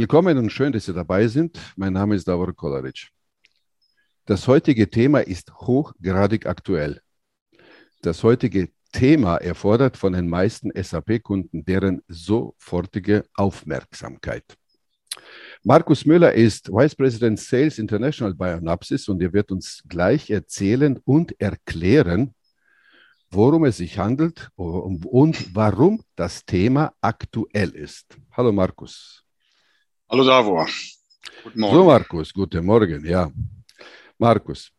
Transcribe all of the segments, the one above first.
Willkommen und schön, dass Sie dabei sind. Mein Name ist Davor Kolaric. Das heutige Thema ist hochgradig aktuell. Das heutige Thema erfordert von den meisten SAP-Kunden deren sofortige Aufmerksamkeit. Markus Müller ist Vice President Sales International bei Anapsys und er wird uns gleich erzählen und erklären, worum es sich handelt und warum das Thema aktuell ist. Hallo Markus. Hallo Davor. Guten Morgen. So Markus, guten Morgen, ja. Markus,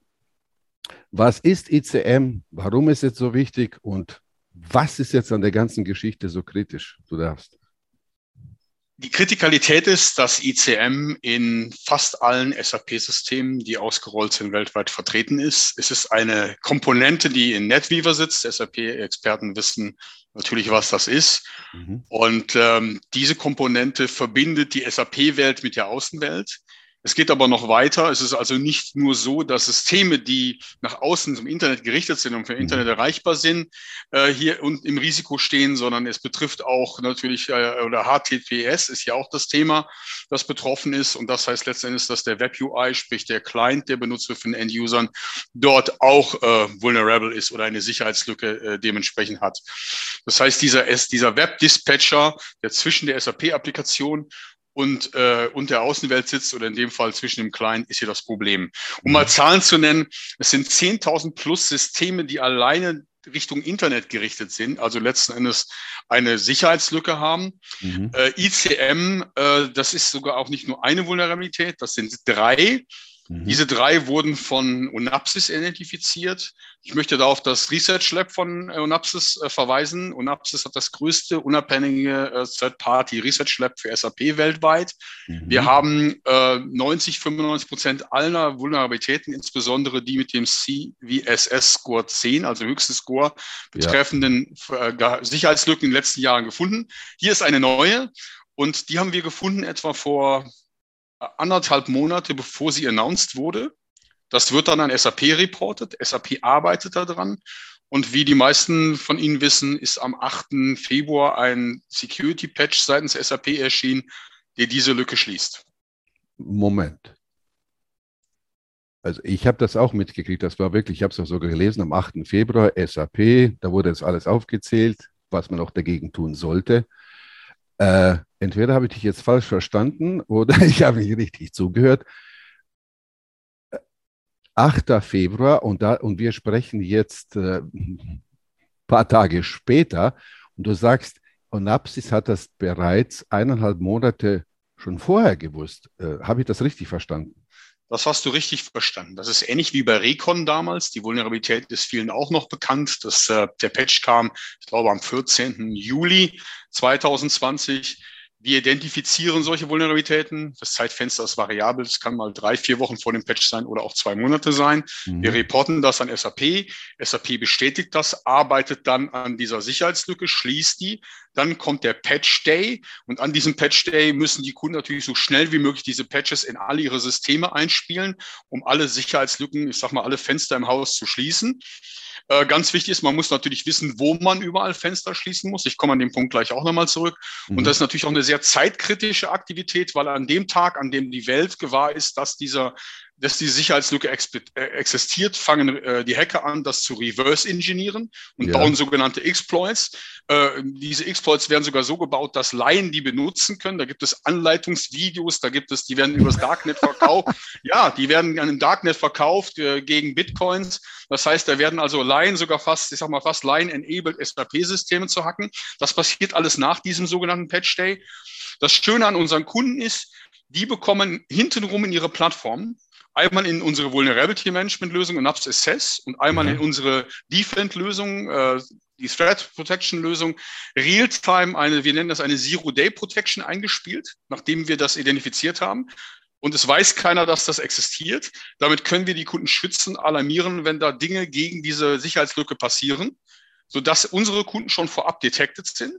was ist ICM? Warum ist es so wichtig? Und was ist jetzt an der ganzen Geschichte so kritisch? Du darfst. Die Kritikalität ist, dass ICM in fast allen SAP-Systemen, die ausgerollt sind, weltweit vertreten ist. Es ist eine Komponente, die in NetWeaver sitzt. SAP-Experten wissen natürlich, was das ist. Mhm. Und ähm, diese Komponente verbindet die SAP-Welt mit der Außenwelt. Es geht aber noch weiter. Es ist also nicht nur so, dass Systeme, die nach außen zum Internet gerichtet sind und für mhm. Internet erreichbar sind, äh, hier und im Risiko stehen, sondern es betrifft auch natürlich, äh, oder HTTPS ist ja auch das Thema, das betroffen ist. Und das heißt letztendlich, dass der Web-UI, sprich der Client, der benutzt wird von End-Usern, dort auch äh, vulnerable ist oder eine Sicherheitslücke äh, dementsprechend hat. Das heißt, dieser, dieser Web-Dispatcher, der zwischen der SAP-Applikation und, äh, und der Außenwelt sitzt oder in dem Fall zwischen dem Client, ist hier das Problem. Um mal Zahlen zu nennen, es sind 10.000 plus Systeme, die alleine Richtung Internet gerichtet sind, also letzten Endes eine Sicherheitslücke haben. Mhm. Äh, ICM, äh, das ist sogar auch nicht nur eine Vulnerabilität, das sind drei. Mhm. Diese drei wurden von Unapsis identifiziert. Ich möchte da auf das Research Lab von äh, Unapsis äh, verweisen. Unapsis hat das größte unabhängige äh, Third-Party Research Lab für SAP weltweit. Mhm. Wir haben äh, 90, 95 Prozent aller Vulnerabilitäten, insbesondere die mit dem CVSS-Score 10, also höchsten Score, betreffenden ja. Äh, Sicherheitslücken in den letzten Jahren gefunden. Hier ist eine neue und die haben wir gefunden etwa vor anderthalb Monate, bevor sie announced wurde. Das wird dann an SAP reportet. SAP arbeitet daran. Und wie die meisten von Ihnen wissen, ist am 8. Februar ein Security-Patch seitens SAP erschienen, der diese Lücke schließt. Moment. Also ich habe das auch mitgekriegt, das war wirklich, ich habe es auch sogar gelesen, am 8. Februar SAP, da wurde jetzt alles aufgezählt, was man auch dagegen tun sollte. Äh, entweder habe ich dich jetzt falsch verstanden oder ich habe nicht richtig zugehört. 8. Februar und, da, und wir sprechen jetzt äh, ein paar Tage später und du sagst, Onapsis hat das bereits eineinhalb Monate schon vorher gewusst. Äh, habe ich das richtig verstanden? Das hast du richtig verstanden. Das ist ähnlich wie bei Recon damals. Die Vulnerabilität ist vielen auch noch bekannt. Das, äh, der Patch kam, ich glaube, am 14. Juli 2020. Wir identifizieren solche Vulnerabilitäten. Das Zeitfenster ist variabel. Es kann mal drei, vier Wochen vor dem Patch sein oder auch zwei Monate sein. Mhm. Wir reporten das an SAP. SAP bestätigt das, arbeitet dann an dieser Sicherheitslücke, schließt die. Dann kommt der Patch Day und an diesem Patch Day müssen die Kunden natürlich so schnell wie möglich diese Patches in alle ihre Systeme einspielen, um alle Sicherheitslücken, ich sag mal, alle Fenster im Haus zu schließen. Äh, ganz wichtig ist, man muss natürlich wissen, wo man überall Fenster schließen muss. Ich komme an den Punkt gleich auch nochmal zurück. Mhm. Und das ist natürlich auch eine sehr zeitkritische Aktivität, weil an dem Tag, an dem die Welt gewahr ist, dass dieser dass die Sicherheitslücke äh, existiert, fangen äh, die Hacker an, das zu reverse-engineeren und ja. bauen sogenannte Exploits. Äh, diese Exploits werden sogar so gebaut, dass Laien die benutzen können. Da gibt es Anleitungsvideos, da gibt es, die werden übers Darknet verkauft. ja, die werden im Darknet verkauft äh, gegen Bitcoins. Das heißt, da werden also Laien sogar fast, ich sag mal fast Laien-enabled SAP-Systeme zu hacken. Das passiert alles nach diesem sogenannten Patch Day. Das Schöne an unseren Kunden ist, die bekommen hintenrum in ihre Plattform einmal in unsere Vulnerability Management Lösung und Naps Assess und einmal mhm. in unsere Defend Lösung, äh, die Threat Protection Lösung, Realtime eine, wir nennen das eine Zero Day Protection eingespielt, nachdem wir das identifiziert haben. Und es weiß keiner, dass das existiert. Damit können wir die Kunden schützen, alarmieren, wenn da Dinge gegen diese Sicherheitslücke passieren, sodass unsere Kunden schon vorab detected sind.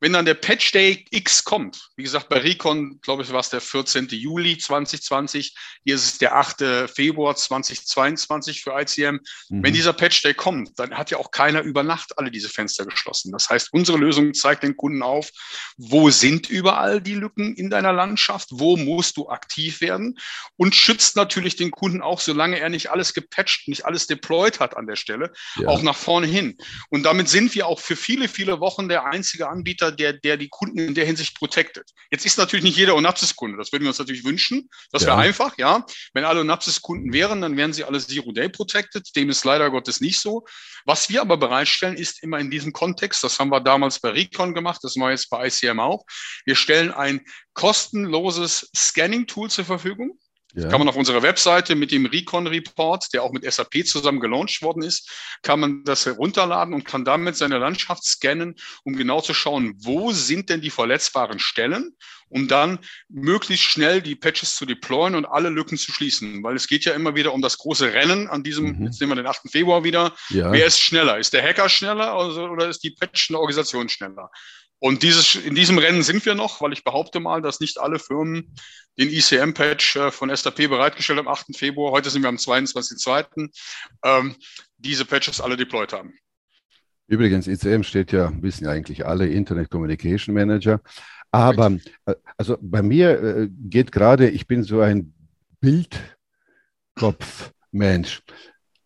Wenn dann der Patch Day X kommt, wie gesagt, bei Recon, glaube ich, war es der 14. Juli 2020, hier ist es der 8. Februar 2022 für ICM. Mhm. Wenn dieser Patch Day kommt, dann hat ja auch keiner über Nacht alle diese Fenster geschlossen. Das heißt, unsere Lösung zeigt den Kunden auf, wo sind überall die Lücken in deiner Landschaft, wo musst du aktiv werden und schützt natürlich den Kunden auch, solange er nicht alles gepatcht, nicht alles deployed hat an der Stelle, ja. auch nach vorne hin. Und damit sind wir auch für viele, viele Wochen der einzige Anbieter, der, der die Kunden in der Hinsicht protected. Jetzt ist natürlich nicht jeder Onapsis-Kunde. Das würden wir uns natürlich wünschen. Das wäre ja. einfach, ja. Wenn alle Onapsis-Kunden wären, dann wären sie alle Zero-Day protected. Dem ist leider Gottes nicht so. Was wir aber bereitstellen, ist immer in diesem Kontext, das haben wir damals bei Recon gemacht, das machen wir jetzt bei ICM auch. Wir stellen ein kostenloses Scanning-Tool zur Verfügung. Ja. Kann man auf unserer Webseite mit dem Recon Report, der auch mit SAP zusammen gelauncht worden ist, kann man das herunterladen und kann damit seine Landschaft scannen, um genau zu schauen, wo sind denn die verletzbaren Stellen, um dann möglichst schnell die Patches zu deployen und alle Lücken zu schließen. Weil es geht ja immer wieder um das große Rennen an diesem, mhm. jetzt nehmen wir den 8. Februar wieder. Ja. Wer ist schneller? Ist der Hacker schneller oder ist die patchende Organisation schneller? Und dieses, in diesem Rennen sind wir noch, weil ich behaupte mal, dass nicht alle Firmen den ICM-Patch äh, von SAP bereitgestellt am 8. Februar, heute sind wir am 22.02., ähm, diese Patches alle deployed haben. Übrigens, ICM steht ja, wissen ja eigentlich alle, Internet Communication Manager. Aber äh, also bei mir äh, geht gerade, ich bin so ein Bildkopf-Mensch.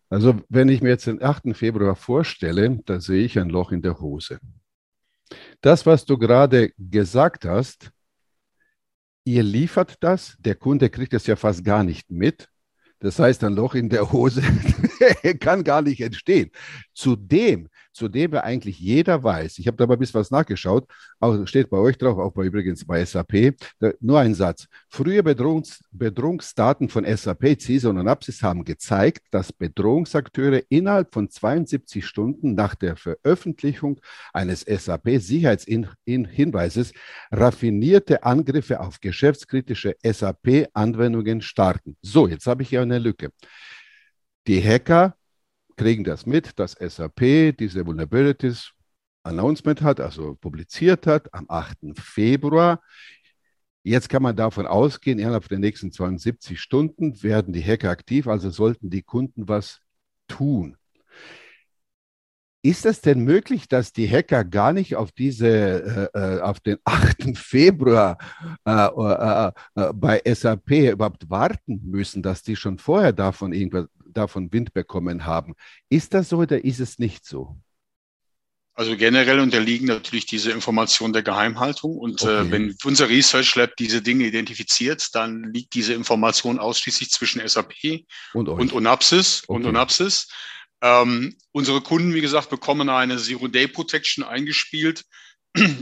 Also wenn ich mir jetzt den 8. Februar vorstelle, da sehe ich ein Loch in der Hose. Das, was du gerade gesagt hast, ihr liefert das, der Kunde kriegt es ja fast gar nicht mit. Das heißt, ein Loch in der Hose kann gar nicht entstehen. Zudem zu dem ja eigentlich jeder weiß. Ich habe da mal ein bisschen was nachgeschaut, auch, steht bei euch drauf, auch bei übrigens bei SAP. Da, nur ein Satz. Frühe Bedrohungs, Bedrohungsdaten von SAP, CISA und Apsis haben gezeigt, dass Bedrohungsakteure innerhalb von 72 Stunden nach der Veröffentlichung eines SAP-Sicherheitshinweises raffinierte Angriffe auf geschäftskritische SAP-Anwendungen starten. So, jetzt habe ich hier eine Lücke. Die Hacker kriegen das mit, dass SAP diese Vulnerabilities Announcement hat, also publiziert hat am 8. Februar. Jetzt kann man davon ausgehen, innerhalb der nächsten 72 Stunden werden die Hacker aktiv, also sollten die Kunden was tun. Ist es denn möglich, dass die Hacker gar nicht auf diese, äh, äh auf den 8. Februar äh, äh, äh, bei SAP überhaupt warten müssen, dass die schon vorher davon irgendwas davon Wind bekommen haben. Ist das so oder ist es nicht so? Also generell unterliegen natürlich diese Informationen der Geheimhaltung. Und äh, okay. äh, wenn unser Research Lab diese Dinge identifiziert, dann liegt diese Information ausschließlich zwischen SAP und, und Onapsis okay. und Onapsis. Ähm, unsere Kunden, wie gesagt, bekommen eine Zero-Day-Protection eingespielt,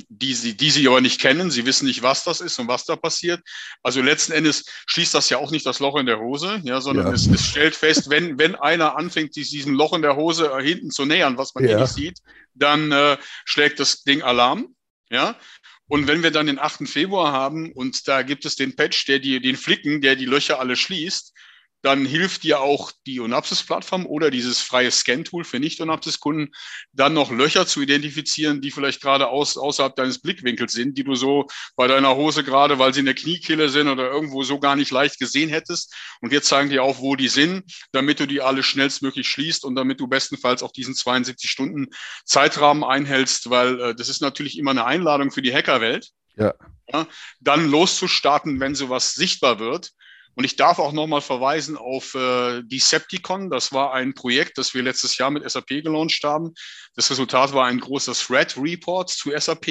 die sie, die sie aber nicht kennen. Sie wissen nicht, was das ist und was da passiert. Also letzten Endes schließt das ja auch nicht das Loch in der Hose, ja, sondern ja. Es, es, stellt fest, wenn, wenn einer anfängt, diesem Loch in der Hose äh, hinten zu nähern, was man ja. hier nicht sieht, dann äh, schlägt das Ding Alarm. Ja, und wenn wir dann den 8. Februar haben und da gibt es den Patch, der die, den Flicken, der die Löcher alle schließt, dann hilft dir auch die Onapsis-Plattform oder dieses freie Scan-Tool für Nicht-Onapsis-Kunden, dann noch Löcher zu identifizieren, die vielleicht gerade aus, außerhalb deines Blickwinkels sind, die du so bei deiner Hose gerade, weil sie in der Kniekehle sind oder irgendwo so gar nicht leicht gesehen hättest. Und wir zeigen dir auch, wo die sind, damit du die alle schnellstmöglich schließt und damit du bestenfalls auch diesen 72 Stunden Zeitrahmen einhältst, weil äh, das ist natürlich immer eine Einladung für die Hackerwelt. Ja. ja. Dann loszustarten, wenn sowas sichtbar wird. Und ich darf auch nochmal verweisen auf äh, Decepticon. Das war ein Projekt, das wir letztes Jahr mit SAP gelauncht haben. Das Resultat war ein großer Threat Report zu SAP,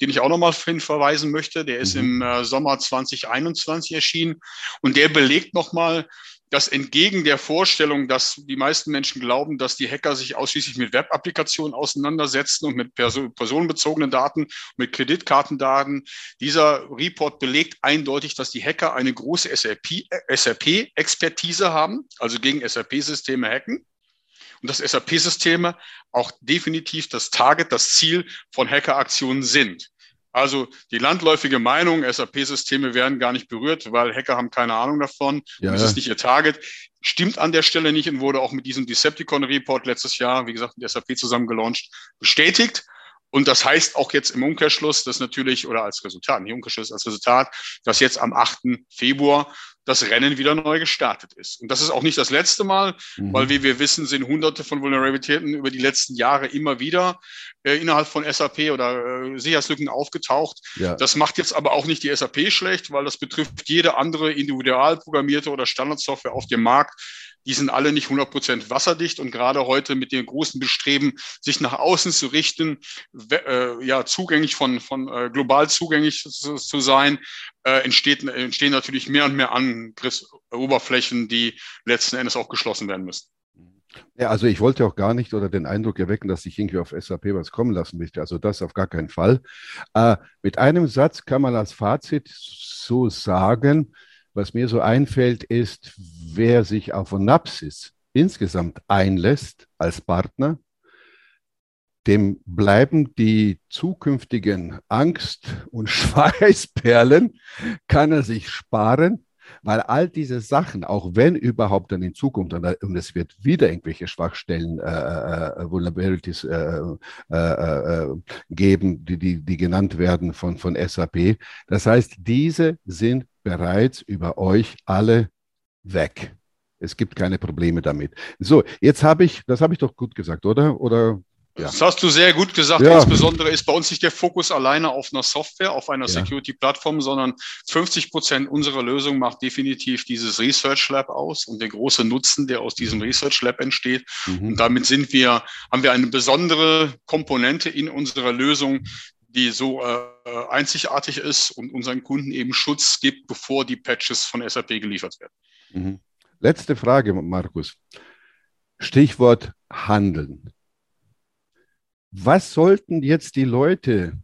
den ich auch nochmal hin verweisen möchte. Der ist mhm. im äh, Sommer 2021 erschienen und der belegt nochmal, dass entgegen der Vorstellung, dass die meisten Menschen glauben, dass die Hacker sich ausschließlich mit Web-Applikationen auseinandersetzen und mit perso personenbezogenen Daten, mit Kreditkartendaten, dieser Report belegt eindeutig, dass die Hacker eine große SAP-Expertise SAP haben, also gegen SAP-Systeme hacken. Und dass SAP-Systeme auch definitiv das Target, das Ziel von Hackeraktionen sind. Also die landläufige Meinung, SAP-Systeme werden gar nicht berührt, weil Hacker haben keine Ahnung davon. Ja, das ist nicht ihr Target. Stimmt an der Stelle nicht und wurde auch mit diesem Decepticon-Report letztes Jahr, wie gesagt, mit SAP zusammen gelauncht, bestätigt. Und das heißt auch jetzt im Umkehrschluss, dass natürlich, oder als Resultat, nicht Umkehrschluss, als Resultat, dass jetzt am 8. Februar das Rennen wieder neu gestartet ist. Und das ist auch nicht das letzte Mal, mhm. weil wie wir wissen, sind hunderte von Vulnerabilitäten über die letzten Jahre immer wieder äh, innerhalb von SAP oder äh, Sicherheitslücken aufgetaucht. Ja. Das macht jetzt aber auch nicht die SAP schlecht, weil das betrifft jede andere individual programmierte oder Standardsoftware auf dem Markt die sind alle nicht 100% wasserdicht und gerade heute mit dem großen Bestreben, sich nach außen zu richten, äh, ja, zugänglich von, von äh, global zugänglich zu, zu sein, äh, entsteht, entstehen natürlich mehr und mehr Angriffsoberflächen, die letzten Endes auch geschlossen werden müssen. Ja, also ich wollte auch gar nicht oder den Eindruck erwecken, dass ich irgendwie auf SAP was kommen lassen möchte. Also das auf gar keinen Fall. Äh, mit einem Satz kann man als Fazit so sagen, was mir so einfällt, ist, wer sich auf Onapsis insgesamt einlässt als Partner, dem bleiben die zukünftigen Angst- und Schweißperlen, kann er sich sparen, weil all diese Sachen, auch wenn überhaupt dann in Zukunft, und es wird wieder irgendwelche Schwachstellen, äh, äh, äh Vulnerabilities äh, äh, äh, geben, die, die, die genannt werden von, von SAP. Das heißt, diese sind bereits über euch alle weg. Es gibt keine Probleme damit. So, jetzt habe ich, das habe ich doch gut gesagt, oder? Oder ja. Das hast du sehr gut gesagt. Ja. Insbesondere ist bei uns nicht der Fokus alleine auf einer Software, auf einer ja. Security-Plattform, sondern 50 Prozent unserer Lösung macht definitiv dieses Research Lab aus und der große Nutzen, der aus diesem Research Lab entsteht. Mhm. Und damit sind wir, haben wir eine besondere Komponente in unserer Lösung, die so äh, einzigartig ist und unseren Kunden eben Schutz gibt, bevor die Patches von SAP geliefert werden. Mhm. Letzte Frage, Markus. Stichwort Handeln. Was sollten jetzt die Leute,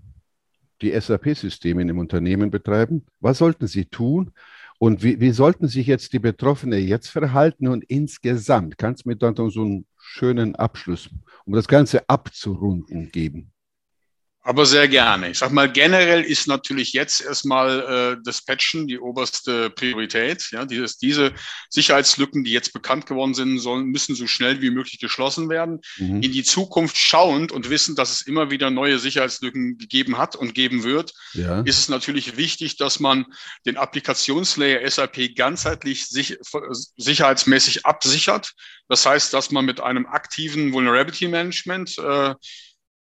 die SAP-Systeme im Unternehmen betreiben, was sollten sie tun? Und wie, wie sollten sich jetzt die Betroffenen jetzt verhalten und insgesamt? Kannst du mir dann so einen schönen Abschluss, um das Ganze abzurunden, geben? Aber sehr gerne. Ich sag mal, generell ist natürlich jetzt erstmal äh, das Patchen die oberste Priorität. Ja, dieses, diese Sicherheitslücken, die jetzt bekannt geworden sind, sollen, müssen so schnell wie möglich geschlossen werden. Mhm. In die Zukunft schauend und wissen, dass es immer wieder neue Sicherheitslücken gegeben hat und geben wird, ja. ist es natürlich wichtig, dass man den Applikationslayer SAP ganzheitlich sich, sicherheitsmäßig absichert. Das heißt, dass man mit einem aktiven Vulnerability Management äh,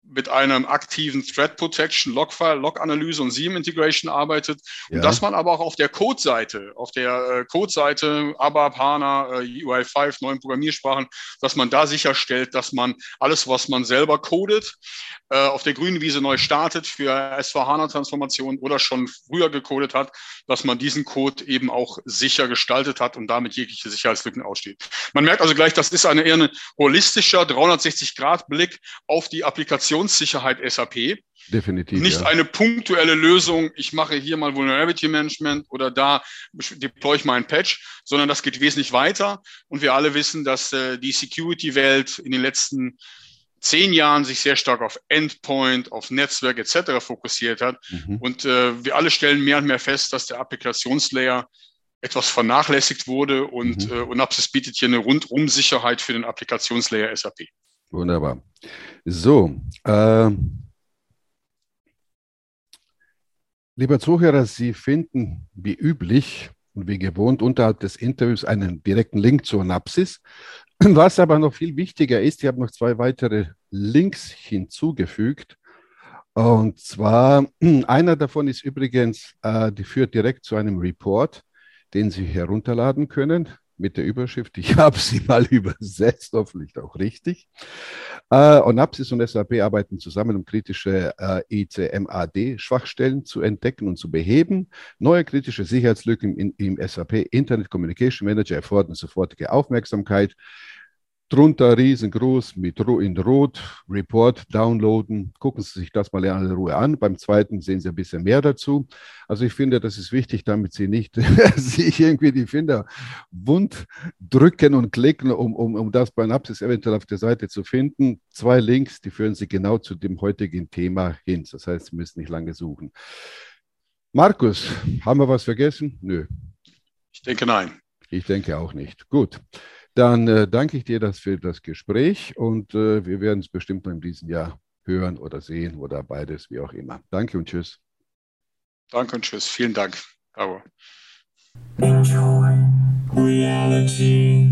mit einem aktiven Threat Protection, Logfile, Log-Analyse und SIEM Integration arbeitet. Ja. Und dass man aber auch auf der Code-Seite, auf der äh, Code-Seite ABAP, HANA, äh, UI5, neuen Programmiersprachen, dass man da sicherstellt, dass man alles, was man selber codet, äh, auf der grünen Wiese neu startet für S4HANA-Transformation oder schon früher gecodet hat, dass man diesen Code eben auch sicher gestaltet hat und damit jegliche Sicherheitslücken aussteht. Man merkt also gleich, das ist eine eher ein holistischer 360-Grad-Blick auf die Applikationssicherheit SAP. Definitiv. Nicht ja. eine punktuelle Lösung, ich mache hier mal Vulnerability Management oder da deploy ich mal ein Patch, sondern das geht wesentlich weiter. Und wir alle wissen, dass äh, die Security-Welt in den letzten zehn Jahren sich sehr stark auf Endpoint, auf Netzwerk etc. fokussiert hat. Mhm. Und äh, wir alle stellen mehr und mehr fest, dass der Applikationslayer etwas vernachlässigt wurde und mhm. äh, Unapsis bietet hier eine Rundum-Sicherheit für den Applikationslayer SAP. Wunderbar. So, äh, lieber Zuhörer, Sie finden wie üblich und wie gewohnt unterhalb des Interviews einen direkten Link zur Napsis. Was aber noch viel wichtiger ist, ich habe noch zwei weitere Links hinzugefügt. Und zwar, einer davon ist übrigens, äh, die führt direkt zu einem Report, den Sie herunterladen können mit der Überschrift. Ich habe sie mal übersetzt, hoffentlich auch richtig. Äh, Onapsis und SAP arbeiten zusammen, um kritische äh, ICMAD-Schwachstellen zu entdecken und zu beheben. Neue kritische Sicherheitslücken in, im SAP Internet Communication Manager erfordern sofortige Aufmerksamkeit drunter riesengroß mit in Rot, Report downloaden. Gucken Sie sich das mal in aller Ruhe an. Beim zweiten sehen Sie ein bisschen mehr dazu. Also ich finde, das ist wichtig, damit Sie nicht sich irgendwie die Finger wund drücken und klicken, um, um, um das bei Napsis eventuell auf der Seite zu finden. Zwei Links, die führen Sie genau zu dem heutigen Thema hin. Das heißt, Sie müssen nicht lange suchen. Markus, haben wir was vergessen? Nö. Ich denke nein. Ich denke auch nicht. Gut. Dann äh, danke ich dir das für das Gespräch und äh, wir werden es bestimmt noch in diesem Jahr hören oder sehen oder beides, wie auch immer. Danke und tschüss. Danke und tschüss. Vielen Dank. Bravo. Enjoy reality.